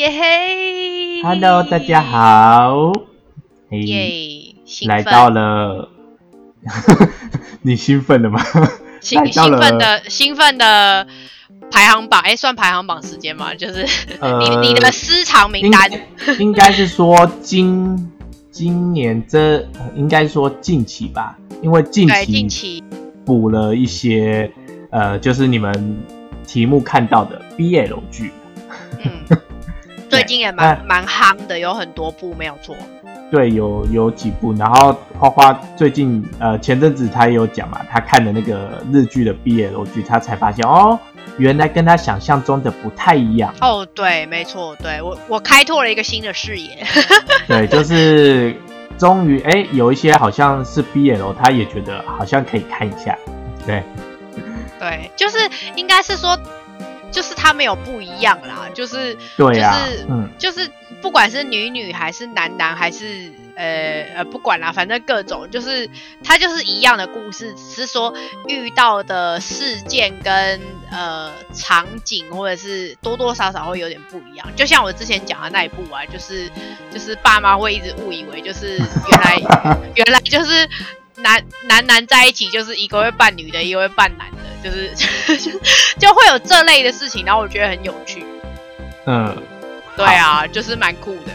耶嘿，Hello，大家好，嘿，耶，兴来到了，你兴奋了吗？兴兴奋的兴奋的排行榜，哎，算排行榜时间吗？就是呃 你你的私藏名单，应该是说今今年这应该说近期吧，因为近期，近期。期补了一些呃，就是你们题目看到的 BL 剧，嗯，最近也蛮蛮夯的，有很多部没有错。对，有有几部，然后花花最近呃前阵子他也有讲嘛，他看的那个日剧的 BL 剧，他才发现哦，原来跟他想象中的不太一样。哦，对，没错，对我我开拓了一个新的视野。对，就是终于哎，有一些好像是 BL，他也觉得好像可以看一下。对，对，就是应该是说，就是他们有不一样啦，就是对呀、就是嗯，就是不管是女女还是男男还是呃呃不管啦，反正各种就是他就是一样的故事，只是说遇到的事件跟呃场景或者是多多少少会有点不一样。就像我之前讲的那一部啊，就是就是爸妈会一直误以为就是原来 原来就是。男男男在一起就是一个会扮女的，一个会扮男的，就是 就就会有这类的事情，然后我觉得很有趣。嗯对啊，就是蛮酷的。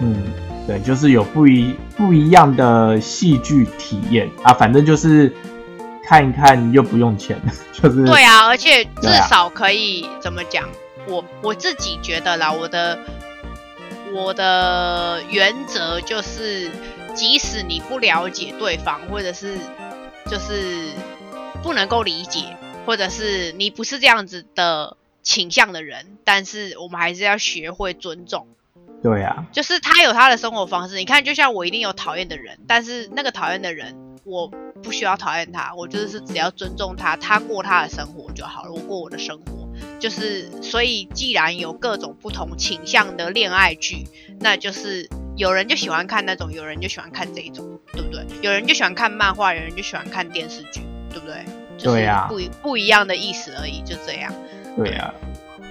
嗯，对，就是有不一不一样的戏剧体验啊，反正就是看一看又不用钱，就是对啊，而且至少可以、怎么讲？我我自己觉得啦，我的我的原则就是，即使你不了解对方，或者是就是不能够理解，或者是你不是这样子的倾向的人，但是我们还是要学会尊重。对啊，就是他有他的生活方式。你看，就像我一定有讨厌的人，但是那个讨厌的人，我不需要讨厌他，我就是只要尊重他，他过他的生活就好了，我过我的生活。就是，所以既然有各种不同倾向的恋爱剧，那就是有人就喜欢看那种，有人就喜欢看这一种，对不对？有人就喜欢看漫画，有人就喜欢看电视剧，对不对？就是对啊不一不一样的意思而已，就这样。对啊，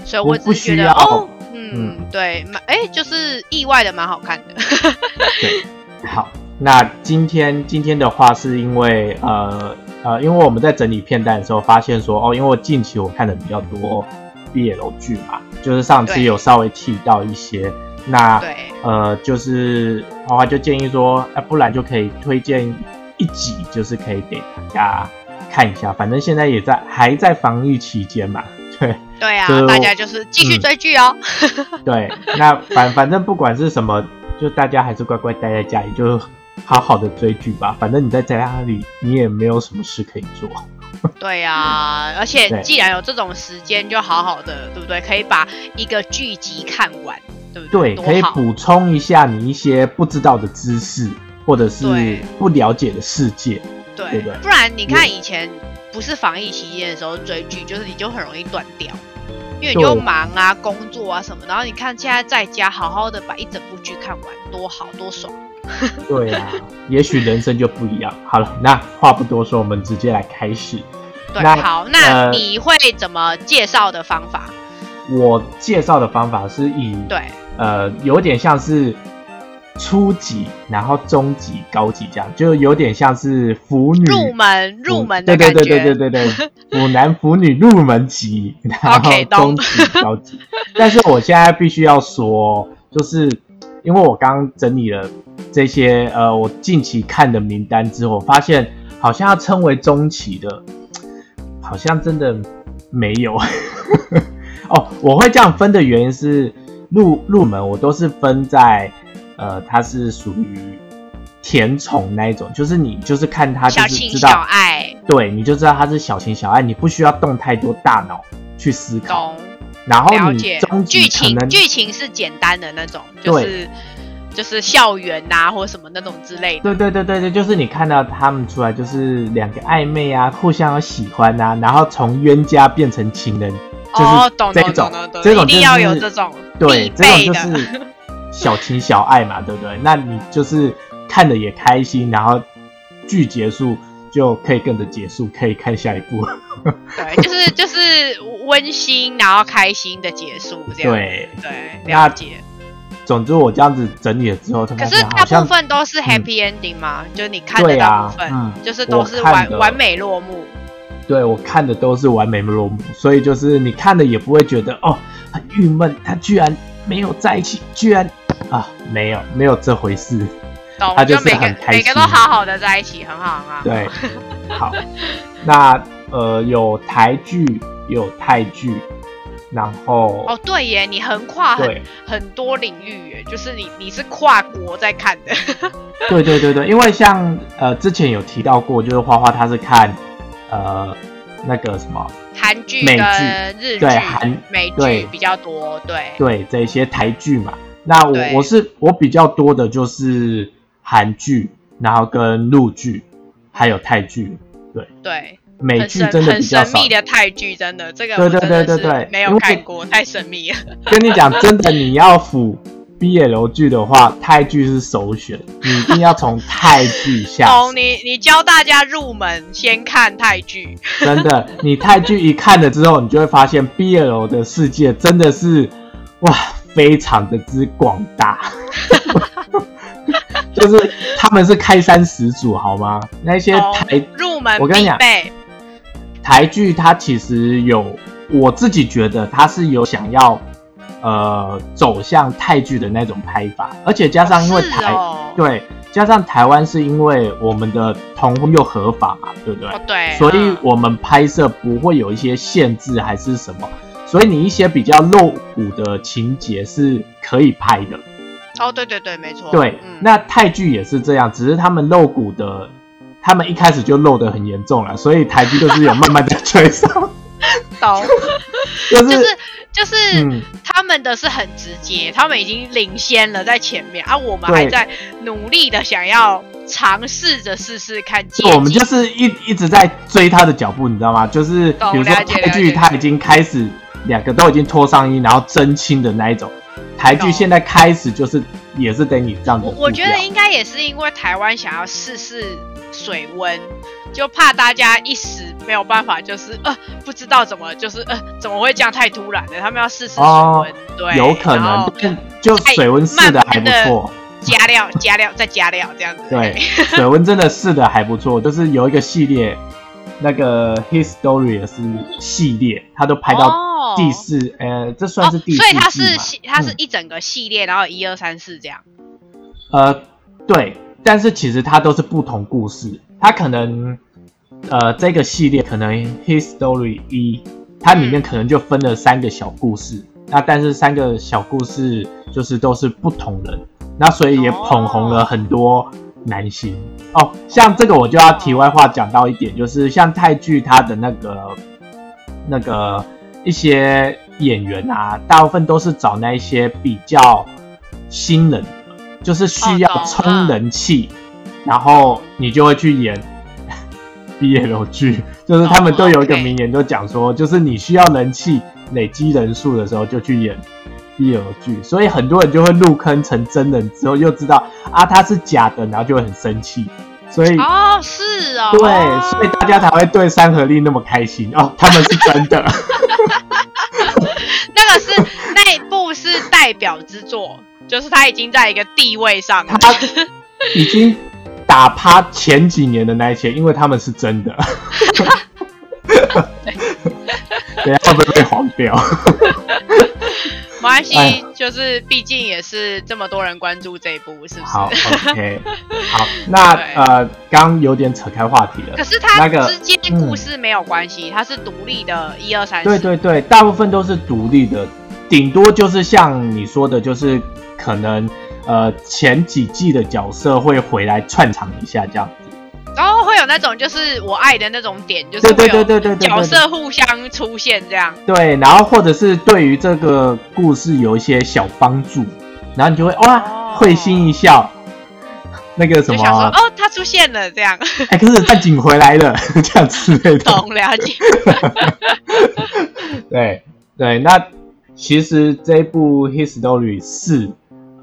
所以我不只是觉得不需要哦，嗯，嗯对，蛮哎，就是意外的蛮好看的。对，好，那今天今天的话是因为呃呃，因为我们在整理片单的时候发现说，哦，因为我近期我看的比较多 BL 剧嘛，就是上次有稍微提到一些，那对，呃，就是花花就建议说，哎、不然就可以推荐一集，就是可以给大家看一下，反正现在也在还在防疫期间嘛，对。对啊，大家就是继续嗯追剧哦。对，那反反正不管是什么，就大家还是乖乖待在家里，就好好的追剧吧。反正你在家里，你也没有什么事可以做。对啊，而且既然有这种时间，就好好的，对不对？可以把一个剧集看完，对不对，对可以补充一下你一些不知道的知识，或者是不了解的世界。对对不对不然你看以前不是防疫期间的时候追剧，就是你就很容易断掉，因为你就忙啊、工作啊什么。然后你看现在在家好好的把一整部剧看完，多好多爽。对啊，也许人生就不一样。好了，那话不多说，我们直接来开始。对，那好，那呃你会怎么介绍的方法？我介绍的方法是以对，呃，有点像是初级，然后中级、高级这样，就有点像是腐女入门入门的对感觉。对对对对对对，腐男腐女入门级，然后中级、高级。但是我现在必须要说，就是因为我刚整理了这些呃我近期看的名单之后，我发现好像要称为中期的，好像真的没有。哦，我会这样分的原因是入入门我都是分在呃，它是属于甜宠那一种，就是你就是看它就小情小是知道，爱，对，你就知道它是小情小爱，你不需要动太多大脑去思考。然后你了解中剧情剧情是简单的那种，就是就是校园呐、或什么那种之类的。对对对对对，就是你看到他们出来就是两个暧昧啊，互相有喜欢啊，然后从冤家变成情人，就是哦，懂这种懂懂懂懂，这种一定要有这种对，这种。就是小情小爱嘛，对不对？那你就是看的也开心，然后剧结束就可以跟着结束，可以看下一部。对，就是就是温馨然后开心的结束这样。对对，那了解。总之我这样子整理了之后，可可是大部分都是 happy ending 吗？就是你看的大部分，嗯就是都是完完美落幕。对我看的都是完美落幕，所以就是你看的也不会觉得哦很郁闷，他居然没有在一起，居然啊没有没有这回事。懂，他就是每个很开心。每个都好好的在一起，很好很好。对，好，那呃有台剧有泰剧，然后、哦，对耶，你横跨很很多领域耶，就是你你是跨国在看的。对对对对，因为像呃之前有提到过，就是花花她是看呃那个什么韩剧美剧。日剧、对韩美剧比较多，对。对这些台剧嘛，那我我是我比较多的就是韩剧，然后跟陆剧，还有泰剧，对对，美剧真的比较少。神秘的泰剧，真的这个对对对对对没有看过，太神秘了。跟你讲，真的你要辅 BL 剧的话，泰剧是首选，你一定要从泰剧下手。懂你你教大家入门，先看泰剧。真的，你泰剧一看了之后，你就会发现 BL 的世界真的是哇，非常的之广大。就是他们是开山始祖，好吗？那些哦台入门我跟你讲。台剧，它其实有我自己觉得它是有想要呃走向泰剧的那种拍法，而且加上因为台、哦，对，加上台湾是因为我们的同婚又合法嘛，对不对？哦对，所以嗯我们拍摄不会有一些限制还是什么，所以你一些比较露骨的情节是可以拍的。哦对对对，没错。对，嗯那泰剧也是这样，只是他们露骨的，他们一开始就露得很严重了，所以台剧就是有慢慢的追上，懂，就就是是就是。嗯，他们的是很直接，他们已经领先了在前面，啊，我们还在努力的想要尝试着试试看我们就是一一直在追他的脚步，你知道吗？就是比如说泰剧，他已经开始两个都已经脱上衣，然后真亲的那一种。台剧现在开始就是也是等你这样子我我觉得应该也是因为台湾想要试试水温，就怕大家一时没有办法，就是呃不知道怎么就是呃怎么会这样太突然的，他们要试试水温，哦对，有可，能就水温试的还不错。加料 加料再加料这样子。对，水温真的试的还不错，就是有一个系列，那个 History 是系列，他都拍到哦第四，呃，这算是第四哦、所以它是系它是嗯一整个系列，然后一二三四这样。呃，对，但是其实它都是不同故事，它可能呃这个系列可能 History 一，它里面可能就分了三个小故事，那但是三个小故事就是都是不同人，那所以也捧红了很多男星哦。像这个我就要题外话讲到一点，就是像泰剧它的那个那个一些演员啊，大部分都是找那一些比较新人的，就是需要哦懂冲人气，然后你就会去演 BL 剧，就是他们都有一个名言，就讲说，就是你需要人气累积人数的时候，就去演 BL 剧，所以很多人就会入坑成真人之后，又知道啊他是假的，然后就会很生气，所以。哦，是哦。对，所以大家才会对三合力那么开心哦，他们是真的。那个是那一部是代表之作，就是他已经在一个地位上了。他已经打趴前几年的那一些，因为他们是真的。等一下会不会被黄标？没关系，哎就是毕竟也是这么多人关注这一部，是不是？好，OK，好，那呃，刚有点扯开话题了可。是它那个之间故事没有关系，它是独立的，一二三四。对对对，大部分都是独立的，顶多就是像你说的，就是可能呃前几季的角色会回来串场一下这样子。然后会有那种就是我爱的那种点，就是对对对对对角色互相出现这样。对，然后或者是对于这个故事有一些小帮助，然后你就会哇哦会心一笑。那个什就想说么哦，他出现了这样，，X 战警回来了，这样之类的。懂了解。对对，那其实这部《History 四》，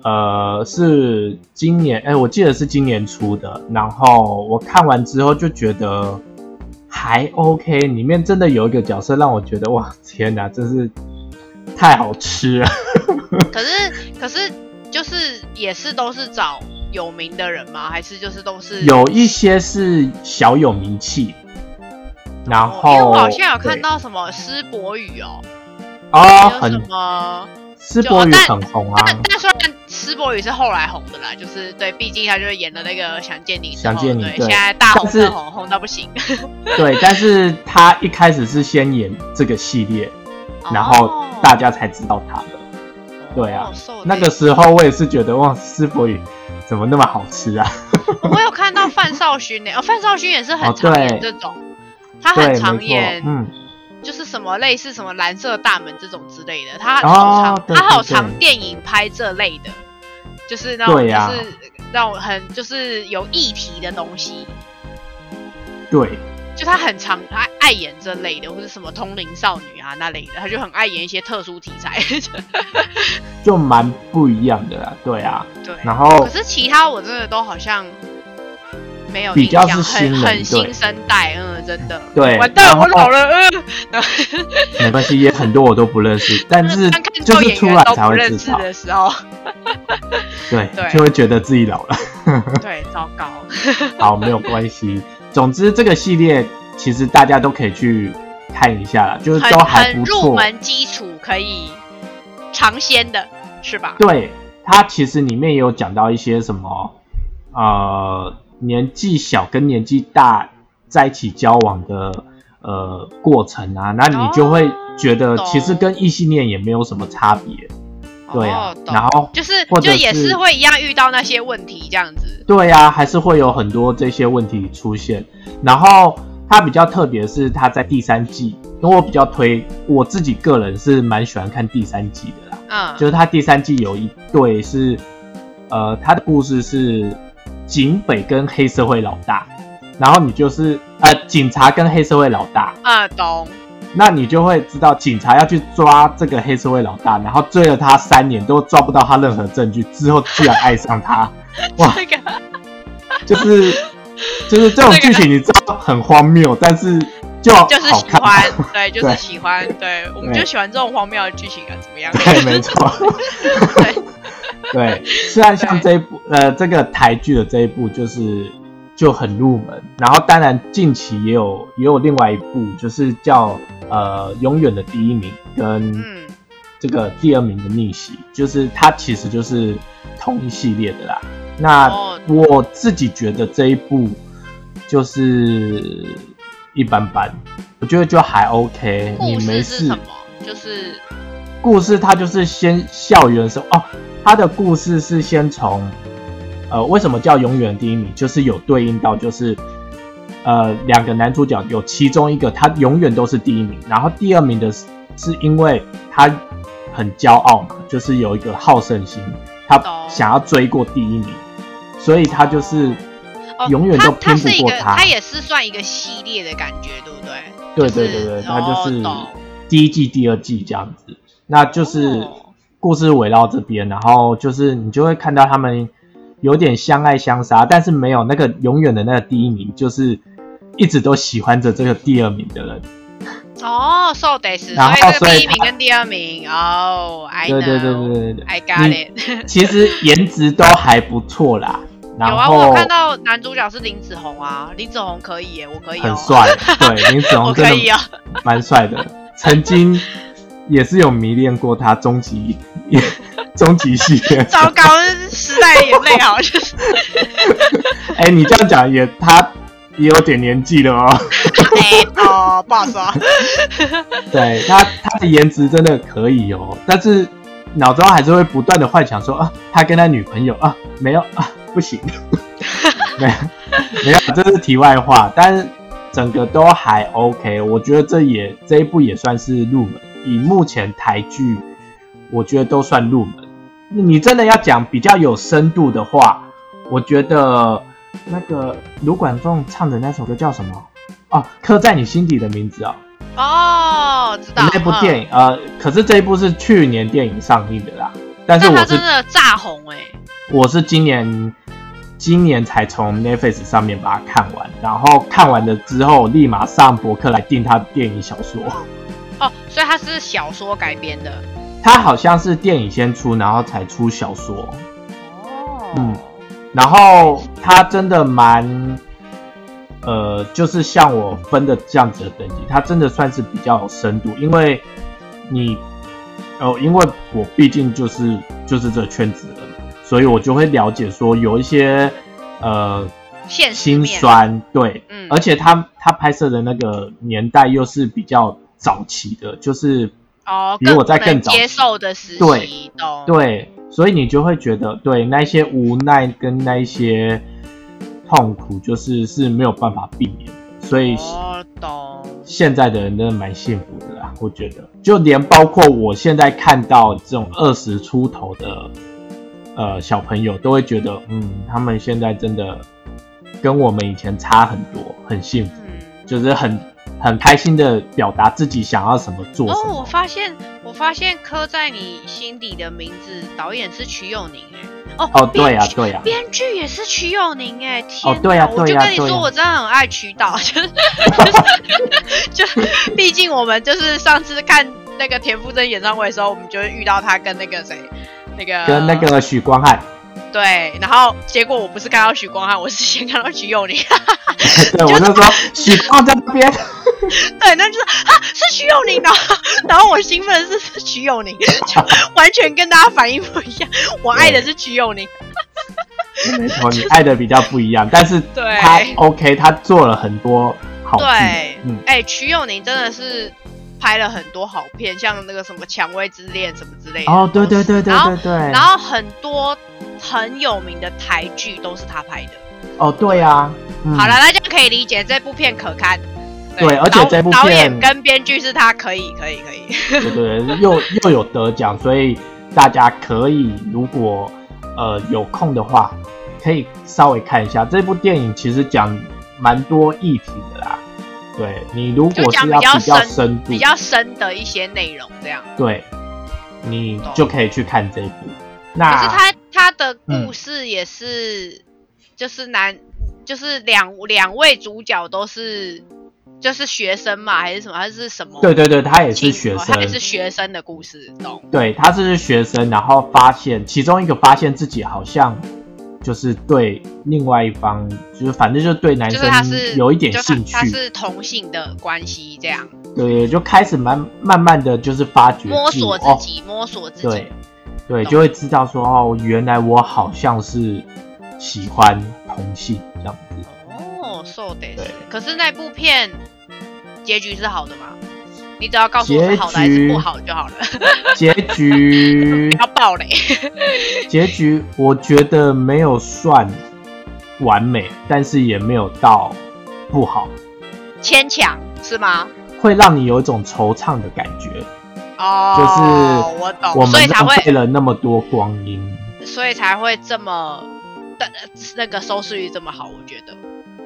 呃，是今年，哎，我记得是今年出的。然后我看完之后就觉得还 OK，里面真的有一个角色让我觉得，哇，天哪，真是太好吃了。可是，可是就是也是都是找有名的人吗？还是就是都是有一些是小有名气，然后因为我好像有看到什么施柏宇哦，哦，很什么施柏宇很红啊。但但虽然施柏宇是后来红的啦，就是对，毕竟他就是演了那个《想见你》，想见你，对，现在大红大红，红到不行。对，但是他一开始是先演这个系列，然后大家才知道他的。对啊，那个时候我也是觉得哇，施柏宇怎么那么好吃啊？我有看到范少勋呢，哦，范少勋也是很常演这种，他很常演，嗯，就是什么类似什么蓝色大门这种之类的，他好常他好常电影拍这类的，就是那种就是那种很就是有议题的东西，对。就他很常爱爱演这类的，或者什么通灵少女啊那类的，他就很爱演一些特殊题材，就蛮不一样的啦。对啊，对。然后可是其他我真的都好像没有比较是新人很新生代，嗯，真的。对，完蛋，我老了，嗯。没关系，也很多我都不认识，但是就是出来才会知道的时候，对，就会觉得自己老了。对，糟糕。好，没有关系。总之，这个系列其实大家都可以去看一下了，就是都还不错。入门基础可以尝鲜的是吧？对，它其实里面也有讲到一些什么，呃，年纪小跟年纪大在一起交往的呃过程啊，那你就会觉得其实跟异性恋也没有什么差别。对啊，然后就是就也是会一样遇到那些问题这样子。对啊，还是会有很多这些问题出现。然后它比较特别是它在第三季，因为我比较推我自己个人是蛮喜欢看第三季的啦。嗯，就是它第三季有一对是，呃，他的故事是警匪跟黑社会老大，然后你就是呃警察跟黑社会老大。啊，懂。那你就会知道，警察要去抓这个黑社会老大，然后追了他三年都抓不到他任何证据，之后居然爱上他，哇！就是就是这种剧情，你知道很荒谬，但是就就是喜欢，对，就是喜欢，对，我们就喜欢这种荒谬的剧情啊，怎么样？对，没错。对 对，虽然像这一部呃这个台剧的这一部就是。就很入门，然后当然近期也有也有另外一部，就是叫呃永远的第一名跟这个第二名的逆袭，就是它其实就是同一系列的啦。那我自己觉得这一部就是一般般，我觉得就还 OK。你没事？就是故事，它就是先校园时候哦，它的故事是先从。呃，为什么叫永远第一名？就是有对应到，就是呃，两个男主角有其中一个他永远都是第一名，然后第二名的是是因为他很骄傲嘛，就是有一个好胜心，他想要追过第一名，所以他就是永远都拼不过他。他也是算一个系列的感觉，对不对？对对对对，他就是第一季、第二季这样子，那就是故事围绕这边，然后就是你就会看到他们。有点相爱相杀，但是没有那个永远的那个第一名，就是一直都喜欢着这个第二名的人。哦，so this，然后所以第一名跟第二名，哦，I 对对对对对，I got it。其实颜值都还不错啦。有啊，我看到男主角是林子宏啊，林子宏可以耶，我可以。很帅，对，林子宏可以啊，蛮帅的。曾经也是有迷恋过他，终极。终极系列，糟糕，时代的眼泪好像是，哎，你这样讲也，他也有点年纪了哦。哦，不好说。对他，他的颜值真的可以哦，但是脑中还是会不断的幻想说啊，他跟他女朋友啊，没有啊，不行，没有，没有，这是题外话。但是整个都还 OK，我觉得这也这一部也算是入门，以目前台剧，我觉得都算入门。你真的要讲比较有深度的话，我觉得那个卢广仲唱的那首歌叫什么？哦，刻在你心底的名字哦。哦，知道。那部电影，呃，可是这一部是去年电影上映的啦。但是我是真的炸红哎、我是今年今年才从 Netflix 上面把它看完，然后看完了之后立马上博客来订他的电影小说。哦，所以它是小说改编的。它好像是电影先出，然后才出小说。哦，嗯然后它真的蛮，呃，就是像我分的这样子的等级，它真的算是比较有深度，因为你，哦，因为我毕竟就是就是这圈子的所以我就会了解说有一些呃心酸，对，嗯而且他他拍摄的那个年代又是比较早期的，就是哦，比我在更早接受的时对期，懂？对，所以你就会觉得，对那些无奈跟那些痛苦，就是是没有办法避免的。所以哦，懂。现在的人真的蛮幸福的啦，我觉得，就连包括我现在看到这种二十出头的呃小朋友，都会觉得，嗯，他们现在真的跟我们以前差很多，很幸福，嗯，就是很很开心的表达自己想要什么做什哦，我。发现，我发现刻在你心底的名字，导演是曲友宁哎。哦哦，对呀、对呀、编剧也是曲友宁哎，天哪！对呀我就跟你说，我真的很爱曲导，就是 就是，就毕竟我们就是上次看那个田馥甄演唱会的时候，我们就遇到他跟那个谁，那个跟那个许光汉，对，然后结果我不是看到许光汉，我是先看到徐友宁，对 我那时候许光在那边。对，那就是啊是徐友宁，然 后然后我兴奋的是是瞿友宁，就完全跟大家反应不一样，我爱的是徐友宁，没错，你爱的比较不一样，但是对。他 OK，他做了很多好剧，对，嗯，哎、徐友宁真的是拍了很多好片，像那个什么《蔷薇之恋》什么之类的。哦，对对对对对对，然后很多很有名的台剧都是他拍的。哦对啊，嗯好了，，那这样可以理解这部片可看。对而且这部导演跟编剧是他，可以可以可以。对对对，又 又有得奖，所以大家可以如果呃有空的话，可以稍微看一下这部电影，其实讲蛮多议题的啦。对你如果是要比较深深度，比较深的一些内容，这样。对，你就可以去看这一部。可那是他他的嗯故事也是，就是男，就是两两位主角都是就是学生嘛，还是什么？还是什么？对对对，他也是学生，哦他也是学生的故事，懂？对，他是学生，然后发现其中一个发现自己好像就是对另外一方，就是反正就是对男就生是有一点就他兴趣，他是同性的关系，这样对，就开始慢慢慢的就是发掘摸索自己，摸索自己对。对，就会知道说哦，原来我好像是喜欢同性这样子。哦，so this 对。可是那部片结局是好的吗？你只要告诉我是结好的还是不好就好了，结局 不要爆雷。结局我觉得没有算完美，但是也没有到不好，牵强是吗？会让你有一种惆怅的感觉。哦，就是我懂，我们所以才会，浪费了那么多光阴。所以才会这么的那个收视率这么好。我觉得，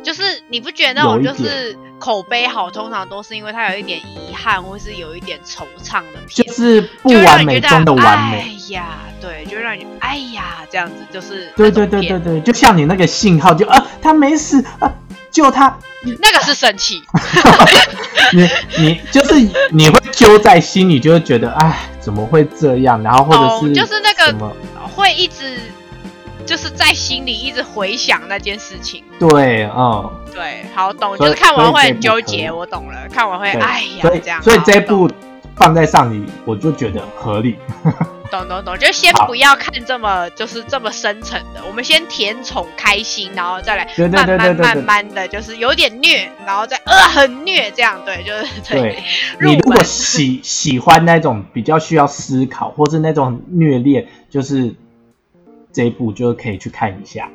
就是你不觉得那种就是口碑好，通常都是因为它有一点遗憾，或是有一点惆怅的片，就是不完美你觉得中的完哎美。呀，对，就让你哎呀这样子，就是对对对对，对，就像你那个信号，就啊，他没死啊，救他。那个是生气。你你就是你会揪在心里，就会觉得哎，怎么会这样？然后或者哦是就是那个？会一直就是在心里一直回想那件事情。对，嗯，对，好懂，就是看完会很纠结，我懂了。看完会哎呀所以这样，所以好这部放在上里，我就觉得合理。懂懂懂，就先不要看这么就是这么深沉的，我们先甜宠开心，然后再来慢慢。慢慢的就是有点虐，然后再呃很虐这样，对，就是对，你如果喜喜欢那种比较需要思考，或是那种虐恋，就是这一部就可以去看一下。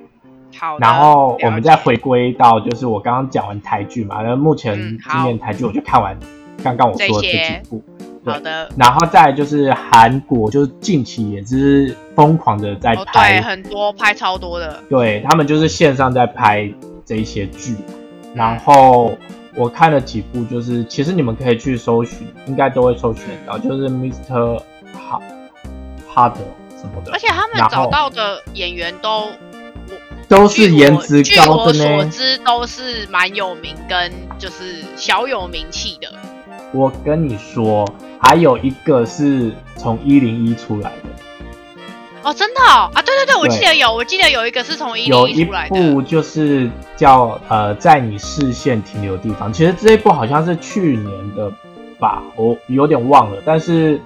好。然后我们再回归到，就是我刚刚讲完台剧嘛，那目前今年台剧我就看完刚刚我说的这几部，好的，然后再来就是韩国，就是近期也是疯狂的在哦对，拍，很多拍超多的，对他们就是线上在拍这一些剧，嗯然后我看了几部，就是其实你们可以去搜寻，应该都会搜寻到，就是 Mr. Ha Harder 什什么的而，且他们找到的演员都都是颜值据高的我所。知都是蛮有名跟就是小有名气的。我跟你说，还有一个是从一零一出来的，哦，真的哦啊，对对对，我记得有，我记得有一个是从一有一零一出来的。部就是叫呃，在你视线停留的地方。其实这一部好像是去年的吧，我有点忘了，但是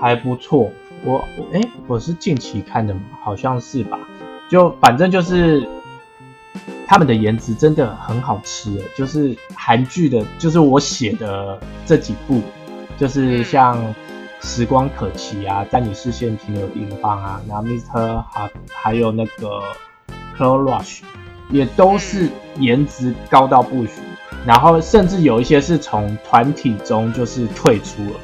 还不错。我我哎、我是近期看的吗？好像是吧。就反正就是他们的颜值真的很好吃，就是韩剧的，就是我写的这几部，就是嗯像《时光可期》啊，在你视线停留的地方啊，然后 Mr. 还还有那个 Clo Rush，也都是颜值高到不行，然后甚至有一些是从团体中就是退出了，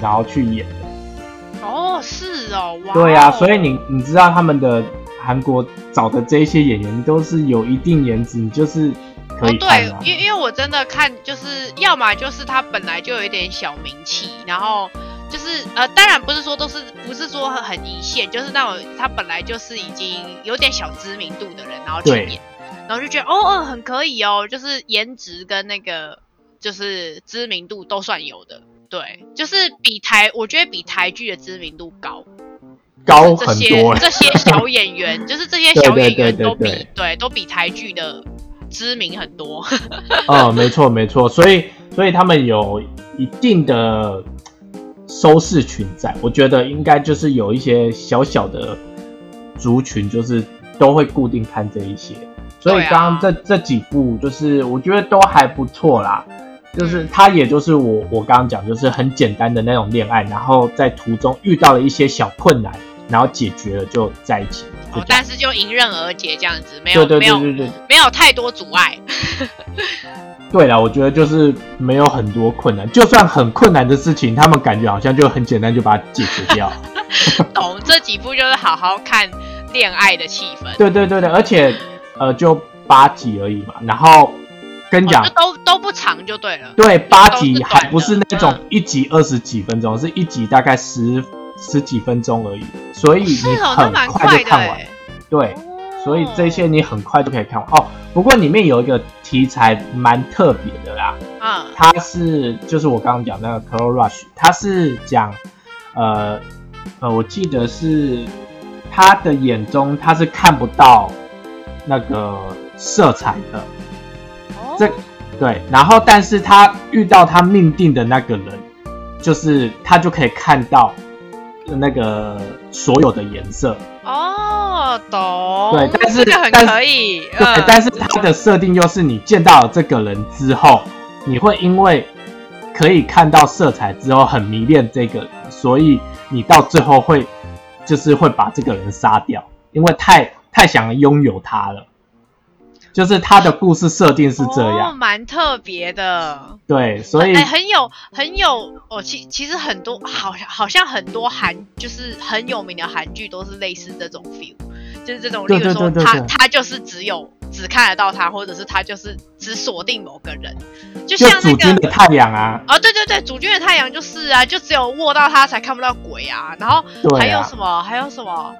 然后去演的。哦，是哦，哇哦。对啊，所以你你知道他们的韩国找的这些演员都是有一定颜值，你就是可以哦，看啊。对，因因为我真的看，就是要么就是他本来就有一点小名气，然后就是呃，当然不是说都是不是说很一线，就是那种他本来就是已经有点小知名度的人，然后去演，然后就觉得哦，嗯，很可以哦，就是颜值跟那个就是知名度都算有的。对，就是比台，我觉得比台剧的知名度高，高这些很多，这些小演员，就是这些 小演员都比对对都比台剧的知名很多。嗯，没错没错，所以所以他们有一定的收视群在，我觉得应该就是有一些小小的族群，就是都会固定看这一些，所以刚刚这、这几部就是我觉得都还不错啦。就是嗯它，也就是我我刚刚讲，就是很简单的那种恋爱，然后在途中遇到了一些小困难，然后解决了就在一起，哦，但是就迎刃而解这样子，没有没有对对对没有太多阻碍。对了，我觉得就是没有很多困难，就算很困难的事情，他们感觉好像就很简单就把它解决掉。懂这几部就是好好看恋爱的气氛，对对对对，而且呃就八集而已嘛，然后跟你讲哦、都都不长就对了。对八集还不是那种嗯一集二十几分钟，是一集大概十十几分钟而已，所以你很快就看完。哎。对，哦所以这些你很快就可以看完哦。不过里面有一个题材蛮特别的啦，啊它是就是我刚刚讲那个 Clo Rush，它是讲呃呃，我记得是他的眼中他是看不到那个色彩的，哦这对，然后但是他遇到他命定的那个人，就是他就可以看到那个所有的颜色，哦，懂。对但是这个很可以。对，嗯但是它的设定又是你见到了这个人之后，你会因为可以看到色彩之后很迷恋这个人，所以你到最后会就是会把这个人杀掉，因为太太想拥有他了。就是他的故事设定是这哦，样，蛮特别的。对，所以哎、很有很有哦，其其实很多好像好像很多韩就是很有名的韩剧都是类似这种 feel，就是这种，对例如说他他就是只有只看得到他，或者是他就是只锁定某个人，就就像那个主君的太阳啊，哦，对对对，主君的太阳就是啊，就只有握到他才看不到鬼啊，然后还有什么还有什么，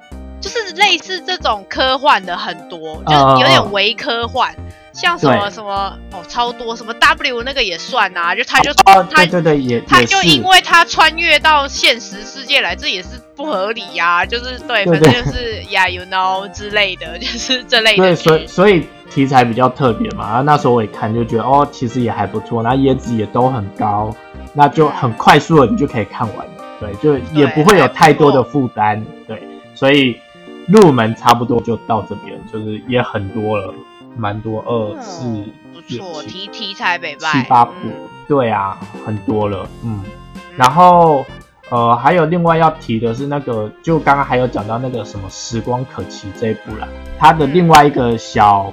就是类似这种科幻的很多，就有点嗯微科幻。像什么什么哦，超多什么 W 那个也算啊，就他就哦，他对对对，也他就因为他穿越到现实世界来，这也是不合理呀、就是对，对反正就是 Yeah you know 之类的，就是这类的对，所以所以题材比较特别嘛。然后那时候我一看就觉得哦，其实也还不错，然后颜值也都很高，那就很快速的你就可以看完。对，就也不会有太多的负担。对，所以入门差不多就到这边，就是也很多了，蛮多二四嗯不错，题题材北拜七八部嗯，对啊，很多了，嗯。然后呃，还有另外要提的是那个，就刚刚还有讲到那个什么《时光可期》这一部啦，它的另外一个小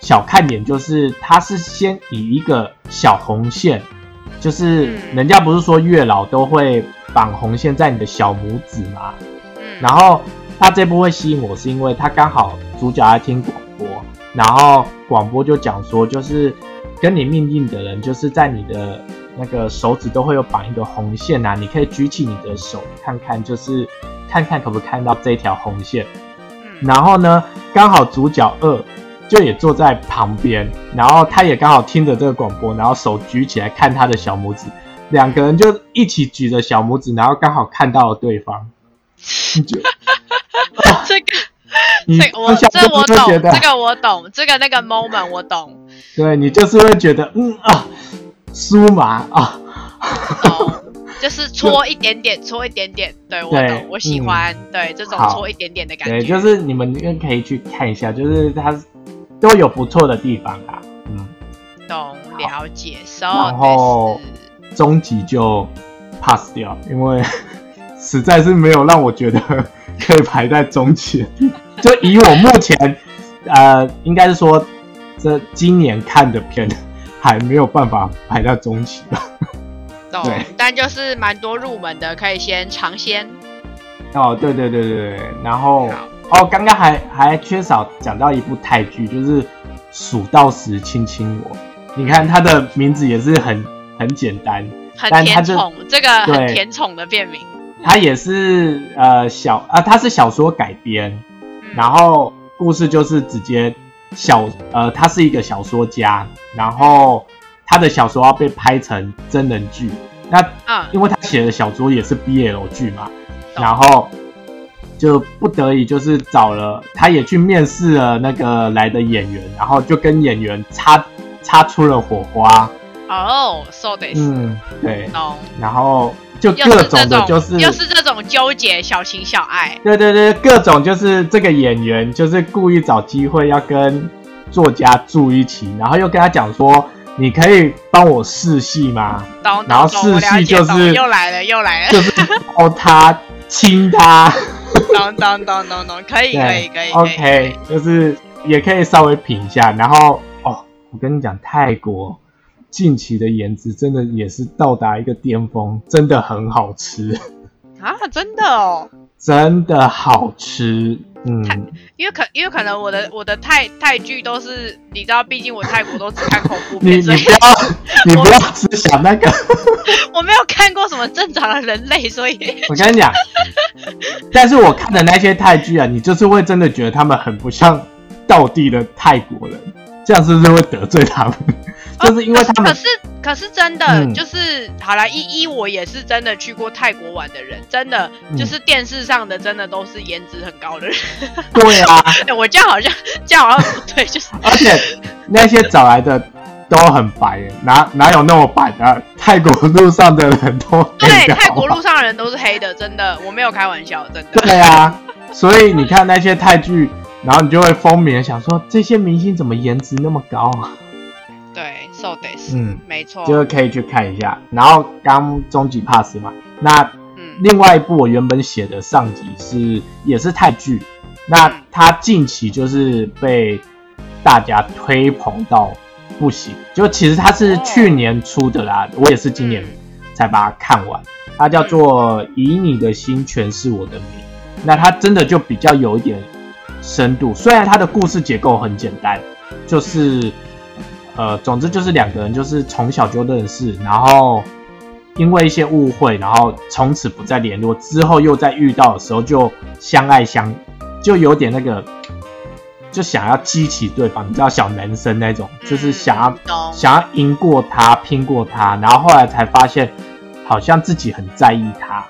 小看点就是，它是先以一个小红线，就是嗯人家不是说月老都会绑红线在你的小拇指吗？嗯，然后他这部会吸引我，是因为他刚好主角在听广播，然后广播就讲说，就是跟你命定的人，就是在你的那个手指都会有绑一个红线啊，你可以举起你的手看看，就是看看可不可以看到这条红线。嗯，然后呢，刚好主角二就也坐在旁边，然后他也刚好听着这个广播，然后手举起来看他的小拇指，两个人就一起举着小拇指，然后刚好看到了对方。这个你这个我这我懂，这个我懂，这个那个 moment 我懂，对你就是会觉得嗯啊，酥麻啊，懂，就是 搓一点点，搓一点点，对我懂，我喜嗯欢，对这种搓一点点的感觉，对，就是你们可以去看一下，就是它都有不错的地方啊，嗯。懂了解，然后终极就 pass 掉，因为实在是没有让我觉得 可以排在中期的地方。就以我目前，呃，应该是说这今年看的片，还没有办法排在中期吧。懂对，但就是蛮多入门的，可以先尝鲜。哦，对对对对对，然后哦，刚刚还还缺少讲到一部泰剧，就是《数到十亲亲我》。你看它的名字也是很很简单，很甜宠，这个很甜宠的片名。它也是呃小啊，它是小说改编，嗯。然后故事就是直接小呃，他是一个小说家，然后他的小说要被拍成真人剧，那嗯，因为他写的小说也是 BL 剧嘛，然后就不得已就是找了，他也去面试了那个来的演员，然后就跟演员擦擦出了火花，哦，so this，嗯，对，懂。然后就各种，的就是又是这种纠结小情小爱。对对对，各种就是这个演员就是故意找机会要跟作家住一起，然后又跟他讲说，你可以帮我试戏吗？懂然后试戏就是又来了又来了，就是哦他、亲他，懂懂懂懂懂，可以可以可以可以。OK，就是也可以稍微品一下。然后哦，我跟你讲，泰国近期的颜值真的也是到达一个巅峰，真的很好吃，啊，真的哦，真的好吃。嗯，因为可因为可能我的我的泰泰剧都是你知道，毕竟我泰国都只看恐怖 你片，所以你不要你不要只想那个。我没有看过什么正常的人类，所以我跟你讲，但是我看的那些泰剧啊，你就是会真的觉得他们很不像道地的泰国人，这样是不是会得罪他们？就是因为他们可是可是真的、嗯就是好了，一一我也是真的去过泰国玩的人，真的、嗯就是电视上的真的都是颜值很高的人。对啊，哎我这样好像这样好像不对，就是而且那些找来的都很白耶，哪哪有那么白的？泰国路上的人都 对泰国路上的人都是黑的，真的，我没有开玩笑，真的。对啊，所以你看那些泰剧，然后你就会风靡想说，这些明星怎么颜值那么高啊？对，so this，嗯，没错，就是可以去看一下。然后刚终极 pass 嘛，那嗯。另外一部我原本写的上集是也是泰剧，那它近期就是被大家推捧到不行，就其实它是去年出的啦，我也是今年才把它看完。它叫做《以你的心诠释我的名》，那它真的就比较有一点深度，虽然它的故事结构很简单，就是呃，总之就是两个人就是从小就认识，然后因为一些误会，然后从此不再联络，之后又在遇到的时候就相爱相，就有点那个，就想要激起对方，你知道小男生那种，就是想要、想要赢过他，拼过他，然后后来才发现好像自己很在意他，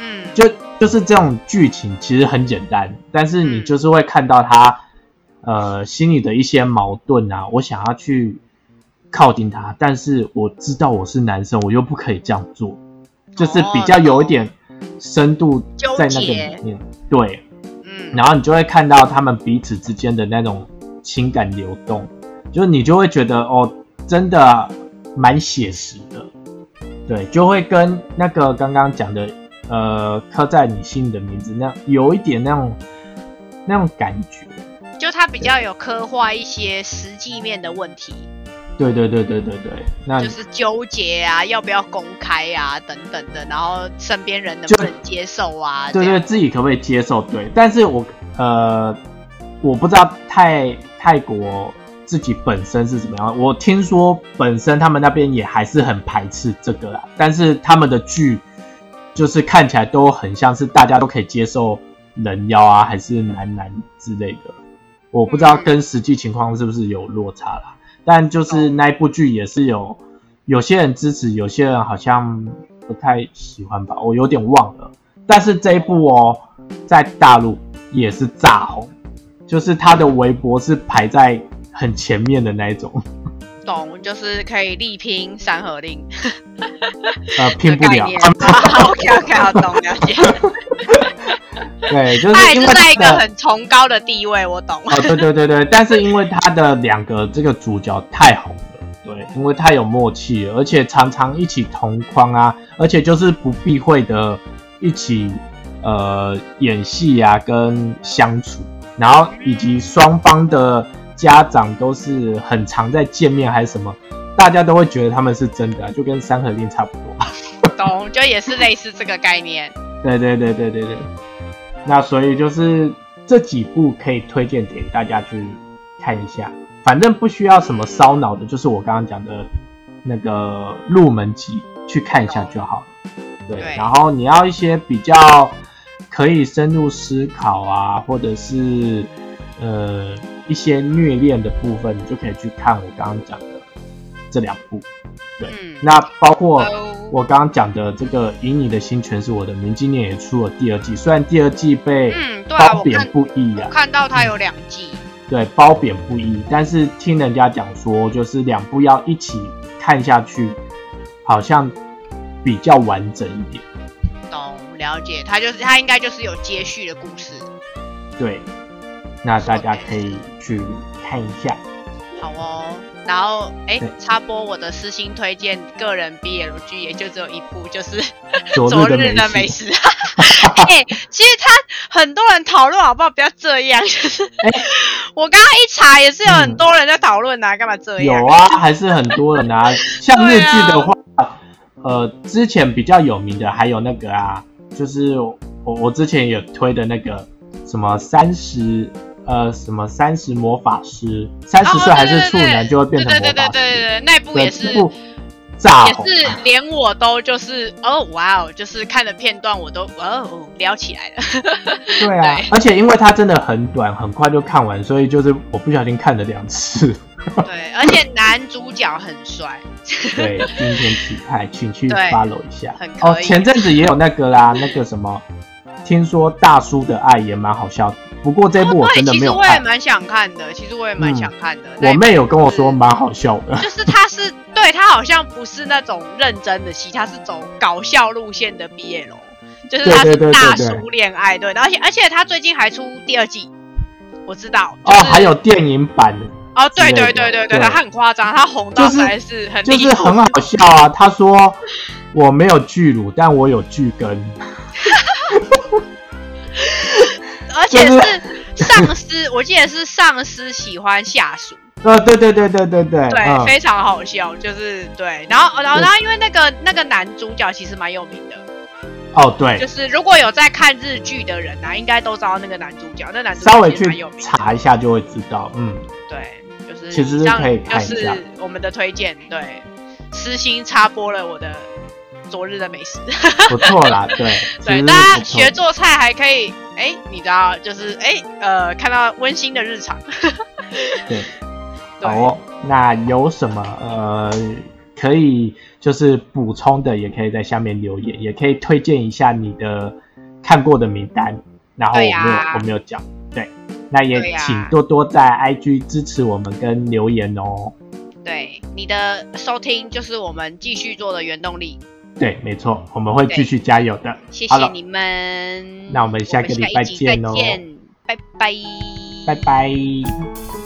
嗯，就就是这种剧情其实很简单，但是你嗯。就是会看到他呃心里的一些矛盾啊，我想要去靠近他，但是我知道我是男生，我又不可以这样做，就是比较有一点深度在那个里面，对，嗯，然后你就会看到他们彼此之间的那种情感流动，就是你就会觉得哦，真的蛮写实的，对，就会跟那个刚刚讲的呃刻在你心里的名字那样有一点那种那种感觉，就它比较有刻画一些实际面的问题，对对对对对对，那就是纠结啊，要不要公开啊，等等的，然后身边人能不能接受啊？对对自己可不可以接受？对，但是我呃我不知道泰泰国自己本身是怎么样，我听说本身他们那边也还是很排斥这个啦，但是他们的剧就是看起来都很像是大家都可以接受人妖啊，还是男男之类的。我不知道跟实际情况是不是有落差啦。但就是那一部剧也是有有些人支持，有些人好像不太喜欢吧，我有点忘了。但是这一部哦，在大陆也是炸红，就是他的微博是排在很前面的那一种。懂，就是可以力拼《山河令》。呃，拼不了。OK OK，好懂了解。对，就是他还是在一个很崇高的地位，我懂。哦，对对对对，但是因为他的两个这个主角太红了，对，因为太有默契，而且常常一起同框啊，而且就是不避讳的一起呃演戏啊，跟相处，然后以及双方的。家长都是很常在见面还是什么，大家都会觉得他们是真的，就跟《三合令》差不多。懂，就也是类似这个概念。对对对对对对。那所以就是这几部可以推荐给大家去看一下，反正不需要什么烧脑的，就是我刚刚讲的那个入门级去看一下就好了。对，然后你要一些比较可以深入思考啊，或者是呃。一些虐恋的部分，你就可以去看我刚刚讲的这两部。对，那包括我刚刚讲的这个《以你的心全是我的》，名今年也出了第二季，虽然第二季被褒贬不一啊，看到它有两季，对，褒贬不一，但是听人家讲说，就是两部要一起看下去，好像比较完整一点。懂，了解，它就是它应该就是有接续的故事。对。那大家可以去看一下，好哦。然后，哎，插播我的私心推荐个人 BLG，也就只有一部，就是 《昨日的美食》。哎，其实他很多人讨论，好不好？不要这样，就是我刚刚一查，也是有很多人在讨论啊，干嘛这样？有啊，还是很多人啊。像日剧的话，呃，之前比较有名的还有那个啊，就是我我之前有推的那个什么三十。呃，什么三十魔法师，三十岁还是处男就会变成魔法师？对对对对对那部也是炸也是连我都就是哦哇哦，就是看的片段我都哦撩起来了。对啊，而且因为它真的很短，很快就看完，所以就是我不小心看了两次。对，而且男主角很帅。对，今天体派，请去 follow 一下。哦，前阵子也有那个啦，那个什么，听说大叔的爱也蛮好笑的。不过这部我真的没有看。其实我也蛮想看的，其实我也蛮想看的。我妹有跟我说蛮好笑的。就是他是对他好像不是那种认真的戏，他是走搞笑路线的 BL，就是他是大叔恋爱对，而且而且他最近还出第二季，我知道。哦，还有电影版的。哦，对对对对对，他很夸张，他红到还是很就是很好笑啊。他说我没有巨乳，但我有巨根。而且是上司，我记得是上司喜欢下属。呃，对对对对对对，对，非常好笑，就是对。然后，然后，然后，因为那个那个男主角其实蛮有名的。哦，对，就是如果有在看日剧的人啊，应该都知道那个男主角。那男主稍微去查一下就会知道，嗯，对，就是其实是可以看一下。我们的推荐，对，私心插播了我的。昨日的美食。不错啦，对 对，大家学做菜还可以，哎，你知道，就是哎，呃，看到温馨的日常。对，好哦，那有什么呃可以就是补充的，也可以在下面留言，也可以推荐一下你的看过的名单，然后我没有我没有讲，对，那也请多多在 IG 支持我们跟留言哦。对，你的收听就是我们继续做的原动力。对，没错，我们会继续加油的。谢谢你们，那我们下个礼拜见喽，拜拜，拜拜。